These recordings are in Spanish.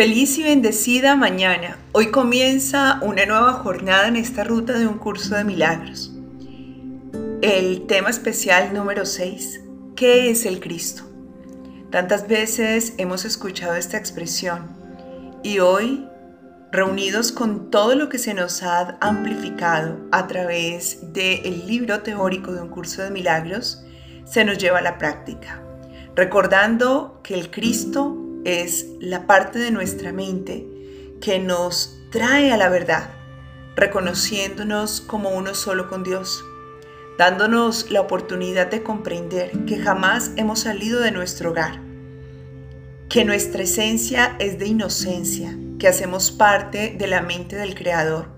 Feliz y bendecida mañana. Hoy comienza una nueva jornada en esta ruta de un curso de milagros. El tema especial número 6. ¿Qué es el Cristo? Tantas veces hemos escuchado esta expresión y hoy, reunidos con todo lo que se nos ha amplificado a través del libro teórico de un curso de milagros, se nos lleva a la práctica, recordando que el Cristo es la parte de nuestra mente que nos trae a la verdad, reconociéndonos como uno solo con Dios, dándonos la oportunidad de comprender que jamás hemos salido de nuestro hogar, que nuestra esencia es de inocencia, que hacemos parte de la mente del Creador.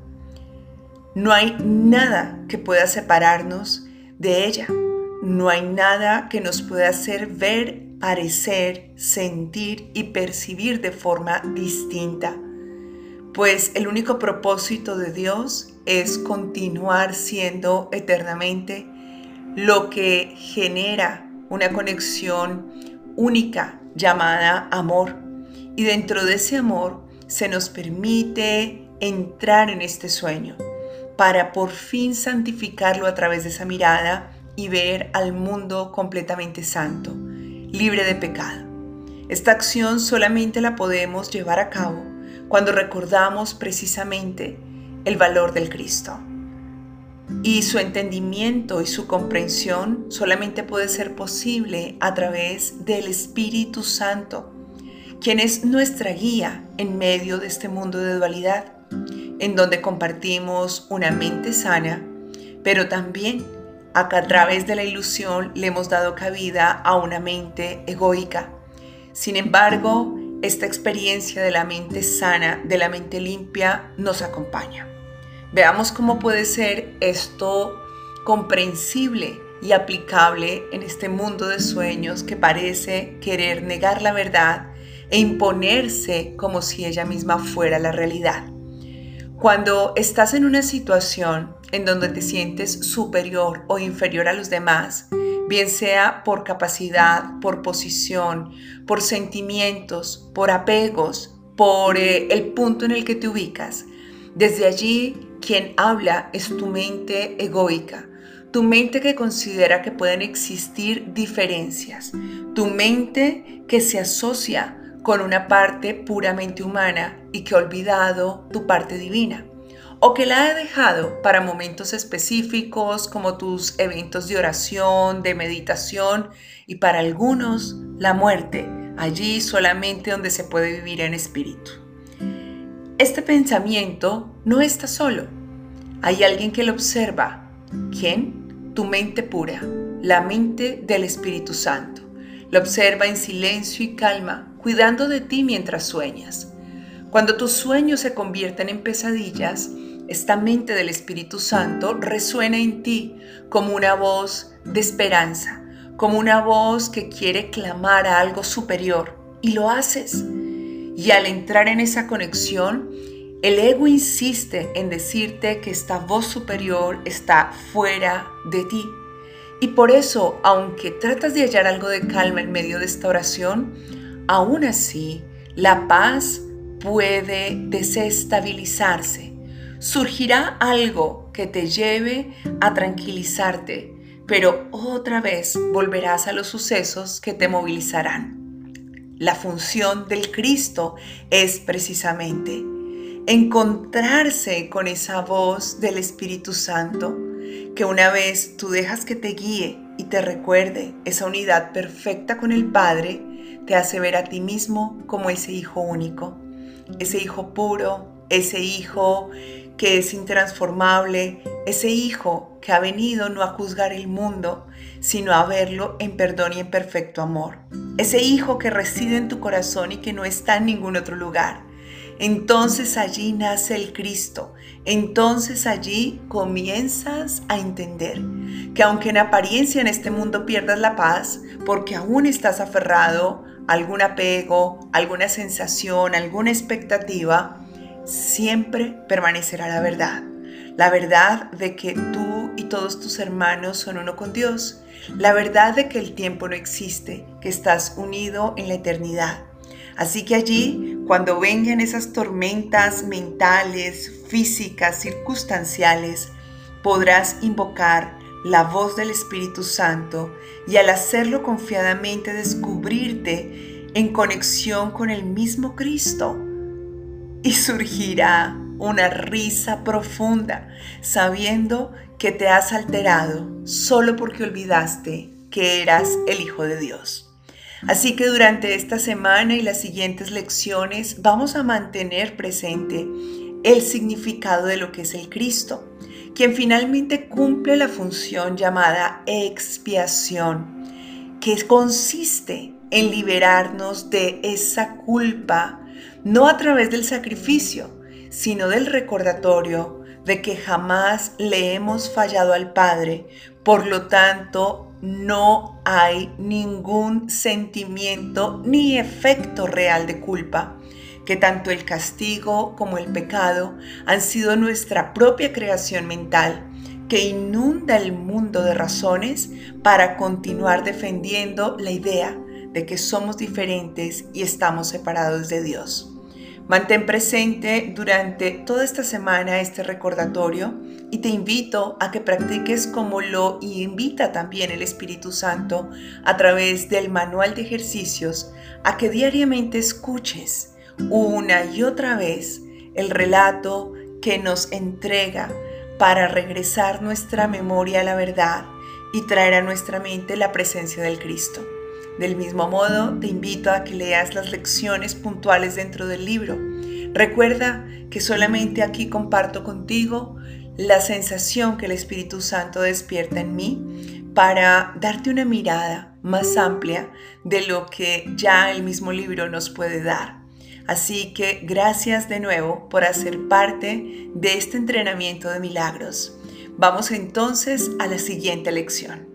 No hay nada que pueda separarnos de ella. No hay nada que nos pueda hacer ver parecer, sentir y percibir de forma distinta, pues el único propósito de Dios es continuar siendo eternamente lo que genera una conexión única llamada amor. Y dentro de ese amor se nos permite entrar en este sueño para por fin santificarlo a través de esa mirada y ver al mundo completamente santo libre de pecado. Esta acción solamente la podemos llevar a cabo cuando recordamos precisamente el valor del Cristo. Y su entendimiento y su comprensión solamente puede ser posible a través del Espíritu Santo, quien es nuestra guía en medio de este mundo de dualidad, en donde compartimos una mente sana, pero también Acá a través de la ilusión le hemos dado cabida a una mente egoica. Sin embargo, esta experiencia de la mente sana, de la mente limpia, nos acompaña. Veamos cómo puede ser esto comprensible y aplicable en este mundo de sueños que parece querer negar la verdad e imponerse como si ella misma fuera la realidad. Cuando estás en una situación en donde te sientes superior o inferior a los demás, bien sea por capacidad, por posición, por sentimientos, por apegos, por eh, el punto en el que te ubicas. Desde allí, quien habla es tu mente egoica, tu mente que considera que pueden existir diferencias, tu mente que se asocia con una parte puramente humana y que ha olvidado tu parte divina o que la he dejado para momentos específicos como tus eventos de oración, de meditación y para algunos la muerte, allí solamente donde se puede vivir en espíritu. Este pensamiento no está solo. Hay alguien que lo observa. ¿Quién? Tu mente pura, la mente del Espíritu Santo. Lo observa en silencio y calma, cuidando de ti mientras sueñas. Cuando tus sueños se convierten en pesadillas, esta mente del Espíritu Santo resuena en ti como una voz de esperanza, como una voz que quiere clamar a algo superior y lo haces. Y al entrar en esa conexión, el ego insiste en decirte que esta voz superior está fuera de ti. Y por eso, aunque tratas de hallar algo de calma en medio de esta oración, aún así la paz puede desestabilizarse surgirá algo que te lleve a tranquilizarte, pero otra vez volverás a los sucesos que te movilizarán. La función del Cristo es precisamente encontrarse con esa voz del Espíritu Santo, que una vez tú dejas que te guíe y te recuerde esa unidad perfecta con el Padre, te hace ver a ti mismo como ese Hijo único, ese Hijo puro, ese Hijo que es intransformable, ese Hijo que ha venido no a juzgar el mundo, sino a verlo en perdón y en perfecto amor. Ese Hijo que reside en tu corazón y que no está en ningún otro lugar. Entonces allí nace el Cristo. Entonces allí comienzas a entender que aunque en apariencia en este mundo pierdas la paz, porque aún estás aferrado a algún apego, alguna sensación, alguna expectativa, siempre permanecerá la verdad. La verdad de que tú y todos tus hermanos son uno con Dios. La verdad de que el tiempo no existe, que estás unido en la eternidad. Así que allí Cuando vengan esas tormentas mentales, físicas, circunstanciales, podrás invocar la voz del Espíritu Santo y al hacerlo confiadamente descubrirte en conexión con el mismo Cristo. Y surgirá una risa profunda sabiendo que te has alterado solo porque olvidaste que eras el Hijo de Dios. Así que durante esta semana y las siguientes lecciones vamos a mantener presente el significado de lo que es el Cristo quien finalmente cumple la función llamada expiación, que consiste en liberarnos de esa culpa, no a través del sacrificio, sino del recordatorio de que jamás le hemos fallado al Padre, por lo tanto no hay ningún sentimiento ni efecto real de culpa que tanto el castigo como el pecado han sido nuestra propia creación mental que inunda el mundo de razones para continuar defendiendo la idea de que somos diferentes y estamos separados de Dios. Mantén presente durante toda esta semana este recordatorio y te invito a que practiques como lo invita también el Espíritu Santo a través del manual de ejercicios, a que diariamente escuches una y otra vez el relato que nos entrega para regresar nuestra memoria a la verdad y traer a nuestra mente la presencia del Cristo. Del mismo modo, te invito a que leas las lecciones puntuales dentro del libro. Recuerda que solamente aquí comparto contigo la sensación que el Espíritu Santo despierta en mí para darte una mirada más amplia de lo que ya el mismo libro nos puede dar. Así que gracias de nuevo por hacer parte de este entrenamiento de milagros. Vamos entonces a la siguiente lección.